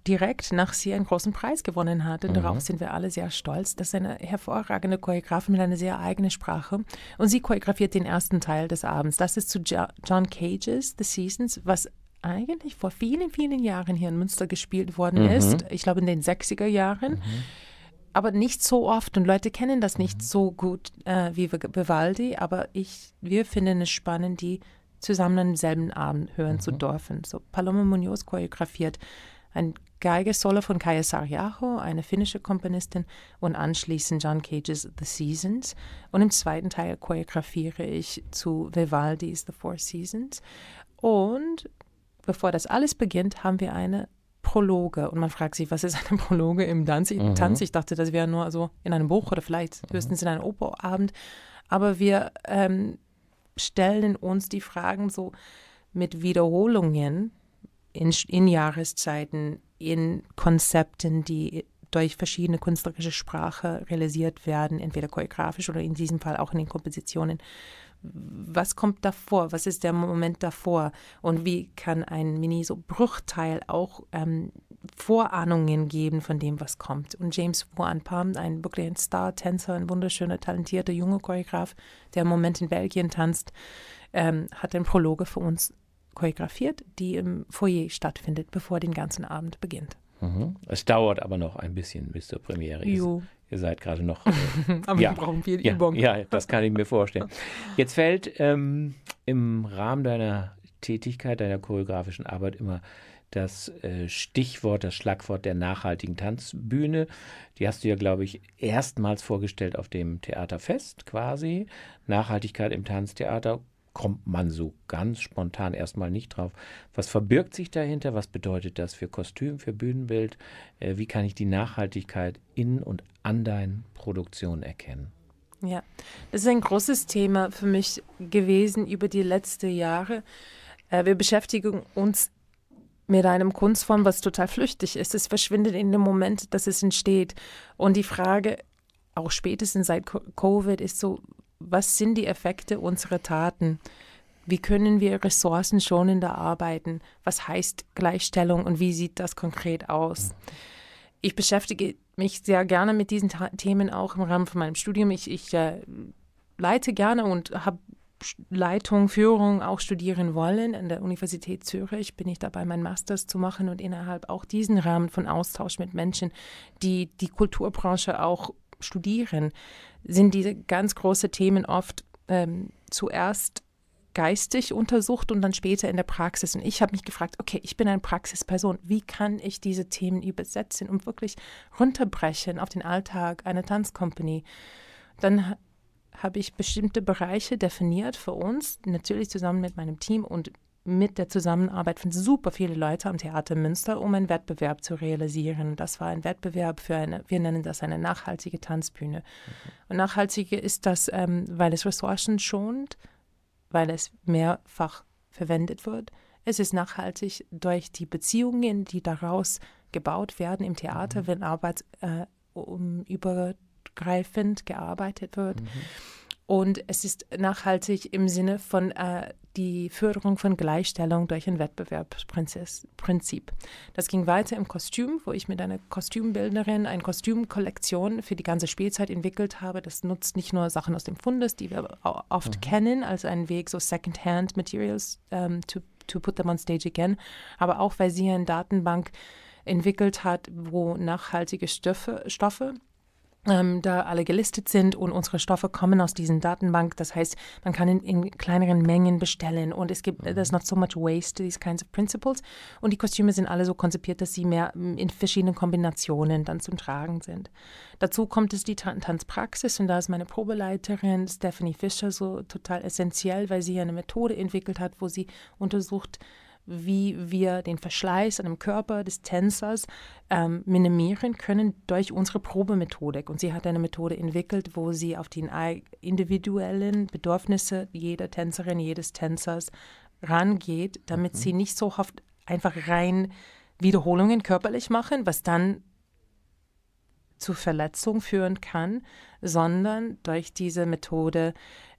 direkt nach sie einen großen Preis gewonnen hat. Und mhm. darauf sind wir alle sehr stolz. Das ist eine hervorragende Choreografin mit einer sehr eigenen Sprache. Und sie choreografiert den ersten Teil des Abends. Das ist zu John Cages, The Seasons, was eigentlich vor vielen, vielen Jahren hier in Münster gespielt worden mhm. ist. Ich glaube in den 60er Jahren. Mhm. Aber nicht so oft und Leute kennen das nicht mhm. so gut äh, wie Vivaldi, aber ich, wir finden es spannend, die zusammen am selben Abend hören zu mhm. dürfen. So Paloma Munoz choreografiert ein Geigesolo von Kaya Sarjaho, eine finnische Komponistin, und anschließend John Cage's The Seasons. Und im zweiten Teil choreografiere ich zu Vivaldis The Four Seasons. Und bevor das alles beginnt, haben wir eine Prologe. Und man fragt sich, was ist eine Prologe im Tanz? Mhm. Ich dachte, das wäre nur so in einem Buch oder vielleicht mhm. höchstens in einem Operabend. Aber wir ähm, stellen uns die Fragen so mit Wiederholungen in, in Jahreszeiten, in Konzepten, die durch verschiedene künstlerische Sprache realisiert werden, entweder choreografisch oder in diesem Fall auch in den Kompositionen. Was kommt davor? Was ist der Moment davor? Und wie kann ein Mini so Bruchteil auch ähm, Vorahnungen geben von dem, was kommt? Und James Wan Palm, ein wirklich ein Star-Tänzer, ein wunderschöner, talentierter junger Choreograf, der im Moment in Belgien tanzt, ähm, hat den Prologe für uns choreografiert, die im Foyer stattfindet, bevor den ganzen Abend beginnt. Mhm. Es dauert aber noch ein bisschen bis zur Premiere. Jo. Ihr seid gerade noch. Äh, aber ja, wir brauchen viel ja, Übung. Ja, das kann ich mir vorstellen. Jetzt fällt ähm, im Rahmen deiner Tätigkeit, deiner choreografischen Arbeit immer das äh, Stichwort, das Schlagwort der nachhaltigen Tanzbühne. Die hast du ja, glaube ich, erstmals vorgestellt auf dem Theaterfest quasi. Nachhaltigkeit im Tanztheater kommt man so ganz spontan erstmal nicht drauf. Was verbirgt sich dahinter? Was bedeutet das für Kostüm, für Bühnenbild? Äh, wie kann ich die Nachhaltigkeit in und an deinen Produktionen erkennen? Ja, das ist ein großes Thema für mich gewesen über die letzten Jahre. Äh, wir beschäftigen uns mit einem Kunstform, was total flüchtig ist. Es verschwindet in dem Moment, dass es entsteht. Und die Frage, auch spätestens seit Covid, ist so, was sind die Effekte unserer Taten? Wie können wir Ressourcen schonender arbeiten? Was heißt Gleichstellung und wie sieht das konkret aus? Ich beschäftige mich sehr gerne mit diesen Themen auch im Rahmen von meinem Studium. Ich, ich äh, leite gerne und habe Leitung, Führung auch studieren wollen. An der Universität Zürich bin ich dabei, meinen Masters zu machen und innerhalb auch diesen Rahmen von Austausch mit Menschen, die die Kulturbranche auch studieren, sind diese ganz großen Themen oft ähm, zuerst geistig untersucht und dann später in der Praxis. Und ich habe mich gefragt, okay, ich bin eine Praxisperson, wie kann ich diese Themen übersetzen und wirklich runterbrechen auf den Alltag einer Tanzcompany? Dann habe ich bestimmte Bereiche definiert für uns, natürlich zusammen mit meinem Team und mit der Zusammenarbeit von super vielen Leuten am Theater Münster, um einen Wettbewerb zu realisieren. Das war ein Wettbewerb für eine, wir nennen das eine nachhaltige Tanzbühne. Okay. Und nachhaltige ist das, ähm, weil es Ressourcen schont, weil es mehrfach verwendet wird. Es ist nachhaltig durch die Beziehungen, die daraus gebaut werden im Theater, mhm. wenn Arbeit äh, um, übergreifend gearbeitet wird. Mhm. Und es ist nachhaltig im Sinne von äh, die Förderung von Gleichstellung durch ein Wettbewerbsprinzip. Das ging weiter im Kostüm, wo ich mit einer Kostümbildnerin eine Kostümkollektion für die ganze Spielzeit entwickelt habe. Das nutzt nicht nur Sachen aus dem Fundus, die wir oft mhm. kennen, als einen Weg, so Second-Hand Materials um, ähm, to, to put them on stage again, aber auch, weil sie eine Datenbank entwickelt hat, wo nachhaltige Stoffe, Stoffe ähm, da alle gelistet sind und unsere Stoffe kommen aus diesen Datenbank. Das heißt, man kann in, in kleineren Mengen bestellen und es gibt, there's not so much waste, these kinds of principles. Und die Kostüme sind alle so konzipiert, dass sie mehr mm, in verschiedenen Kombinationen dann zum Tragen sind. Dazu kommt es die Tanzpraxis und da ist meine Probeleiterin Stephanie Fischer so total essentiell, weil sie eine Methode entwickelt hat, wo sie untersucht, wie wir den Verschleiß an dem Körper des Tänzers ähm, minimieren können durch unsere Probemethodik. Und sie hat eine Methode entwickelt, wo sie auf die individuellen Bedürfnisse jeder Tänzerin, jedes Tänzers rangeht, damit mhm. sie nicht so oft einfach rein Wiederholungen körperlich machen, was dann zu Verletzung führen kann, sondern durch diese Methode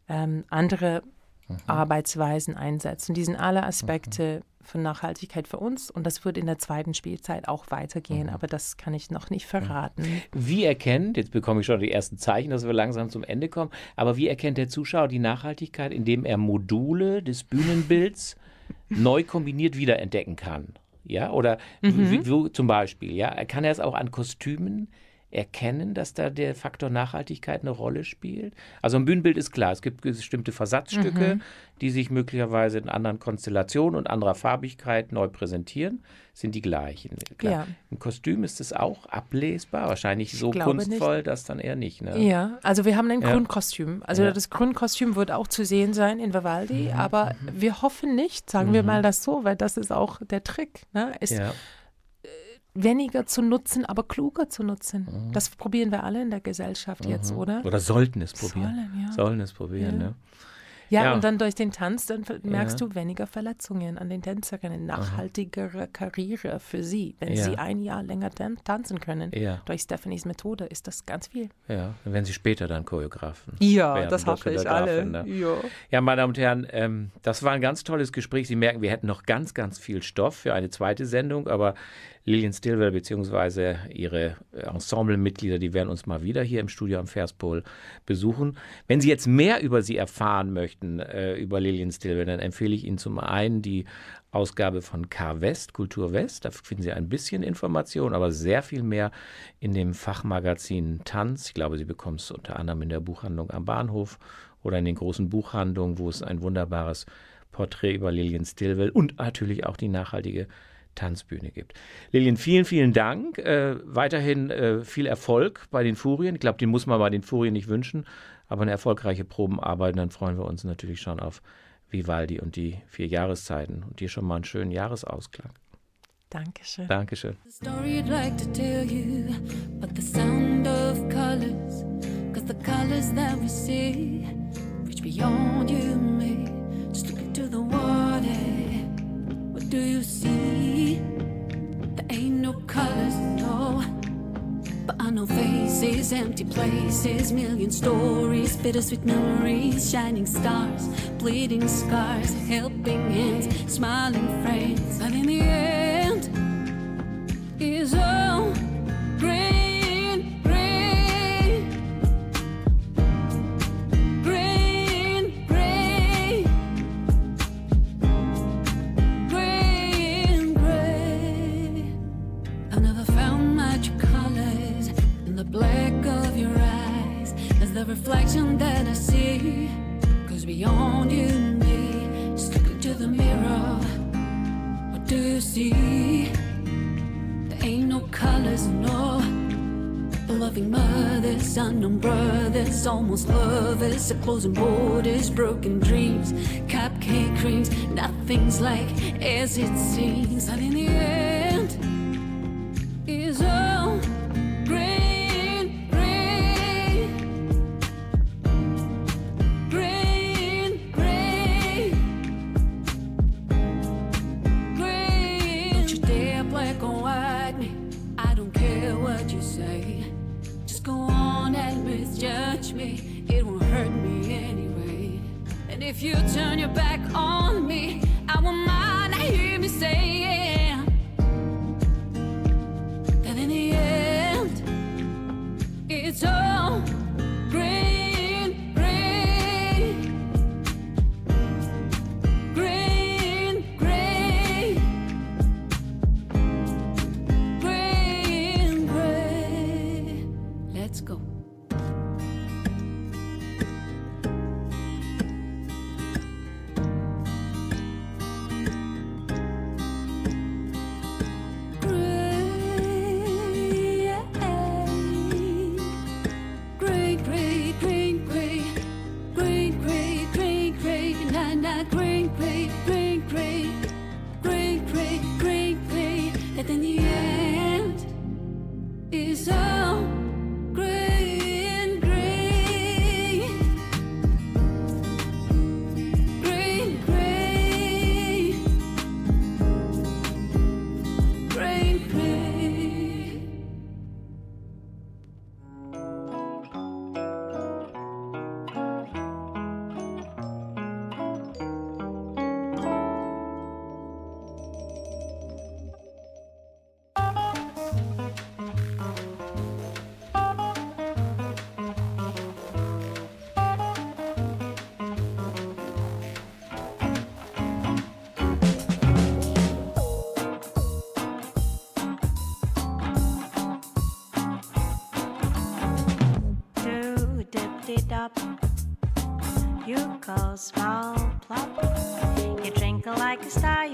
ähm, andere mhm. Arbeitsweisen einsetzt. Und die sind alle Aspekte mhm von Nachhaltigkeit für uns und das wird in der zweiten Spielzeit auch weitergehen, mhm. aber das kann ich noch nicht verraten. Wie erkennt, jetzt bekomme ich schon die ersten Zeichen, dass wir langsam zum Ende kommen, aber wie erkennt der Zuschauer die Nachhaltigkeit, indem er Module des Bühnenbilds neu kombiniert wiederentdecken kann? Ja, oder mhm. wie, wie, zum Beispiel, ja, kann er es auch an Kostümen erkennen, dass da der Faktor Nachhaltigkeit eine Rolle spielt? Also ein Bühnenbild ist klar, es gibt bestimmte Versatzstücke, mhm. die sich möglicherweise in anderen Konstellationen und anderer Farbigkeit neu präsentieren, sind die gleichen. Klar. Ja. Im Kostüm ist es auch ablesbar, wahrscheinlich so kunstvoll, nicht. dass dann eher nicht. Ne? Ja, also wir haben ein ja. Grundkostüm. Also ja. das Grundkostüm wird auch zu sehen sein in Vivaldi, mhm. aber mhm. wir hoffen nicht, sagen wir mhm. mal das so, weil das ist auch der Trick. Ne? Ist, ja weniger zu nutzen, aber kluger zu nutzen. Mhm. Das probieren wir alle in der Gesellschaft mhm. jetzt, oder? Oder sollten es probieren. Sollen, ja. Sollen es probieren, ja. Ne? Ja, ja, und dann durch den Tanz, dann merkst ja. du weniger Verletzungen an den Tänzerinnen, nachhaltigere Aha. Karriere für sie. Wenn ja. sie ein Jahr länger tan tanzen können, durch Stephanies Methode, ist das ganz viel. Ja, dann werden sie später dann Choreografen. Ja, werden, das hoffe ich alle. Ne? Ja. ja, meine Damen und Herren, ähm, das war ein ganz tolles Gespräch. Sie merken, wir hätten noch ganz, ganz viel Stoff für eine zweite Sendung, aber Lillian Stilwell bzw. ihre Ensemblemitglieder, die werden uns mal wieder hier im Studio am Verspol besuchen. Wenn Sie jetzt mehr über sie erfahren möchten, äh, über Lillian Stilwell, dann empfehle ich Ihnen zum einen die Ausgabe von K West, Kultur West. Da finden Sie ein bisschen Information, aber sehr viel mehr in dem Fachmagazin Tanz. Ich glaube, Sie bekommen es unter anderem in der Buchhandlung am Bahnhof oder in den großen Buchhandlungen, wo es ein wunderbares Porträt über Lillian Stilwell und natürlich auch die nachhaltige Tanzbühne gibt. Lilian, vielen, vielen Dank. Äh, weiterhin äh, viel Erfolg bei den Furien. Ich glaube, den muss man bei den Furien nicht wünschen, aber eine erfolgreiche Probenarbeit. Dann freuen wir uns natürlich schon auf Vivaldi und die vier Jahreszeiten und dir schon mal einen schönen Jahresausklang. Dankeschön. Dankeschön. story I'd like to tell you, but the sound of colors, cause the colors that we see reach beyond you me. Do you see? There ain't no colors, no. But I know faces, empty places, million stories, bittersweet memories, shining stars, bleeding scars, helping hands, smiling friends. But in the end, is all great. reflection that I see. Cause beyond you and me, just look into the mirror. What do you see? There ain't no colors, no. Loving mothers, unknown brothers, almost lovers, a closing borders, broken dreams, cupcake creams, nothing's like as it seems. Out in the air. Pakistan.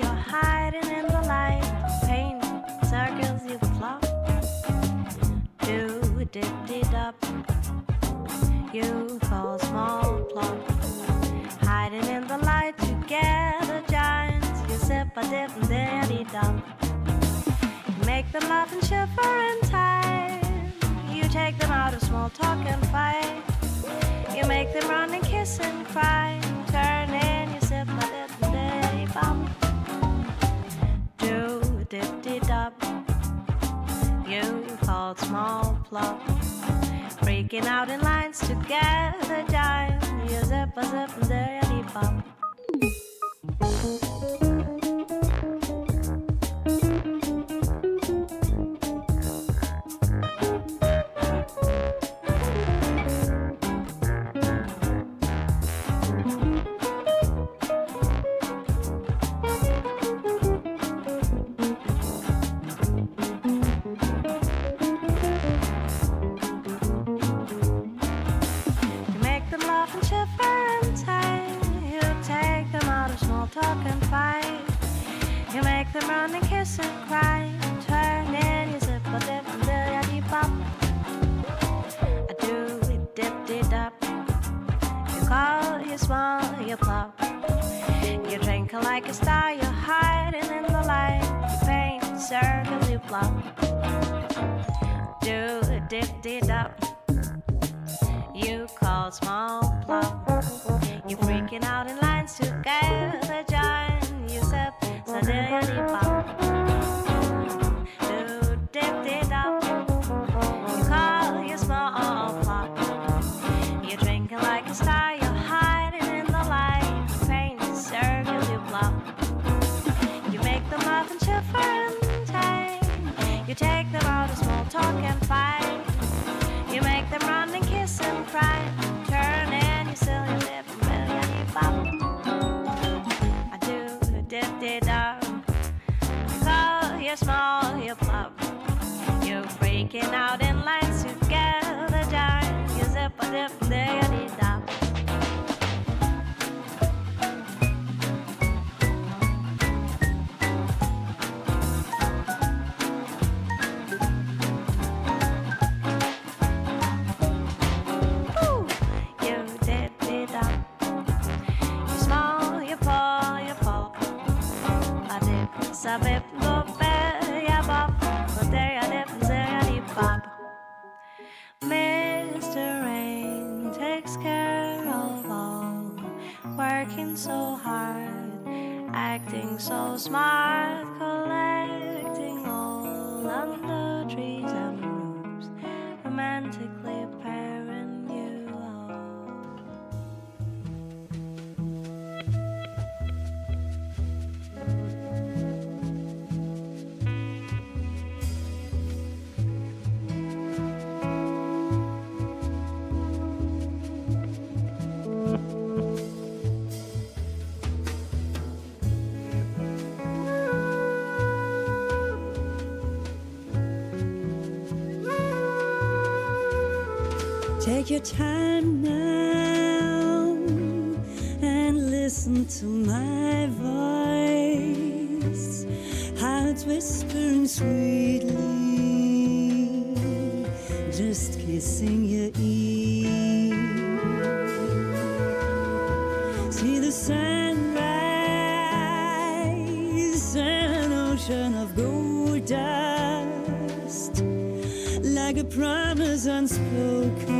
call you smile, you plow. You drink like a star, you're hiding in the light. You paint circles, you plow. Do dip did up. You call small plow. You're freaking out in lines together. Drinking out smile. Take your time now and listen to my voice, how it's whispering sweetly, just kissing your ear. See the sunrise, an ocean of gold dust, like a promise unspoken.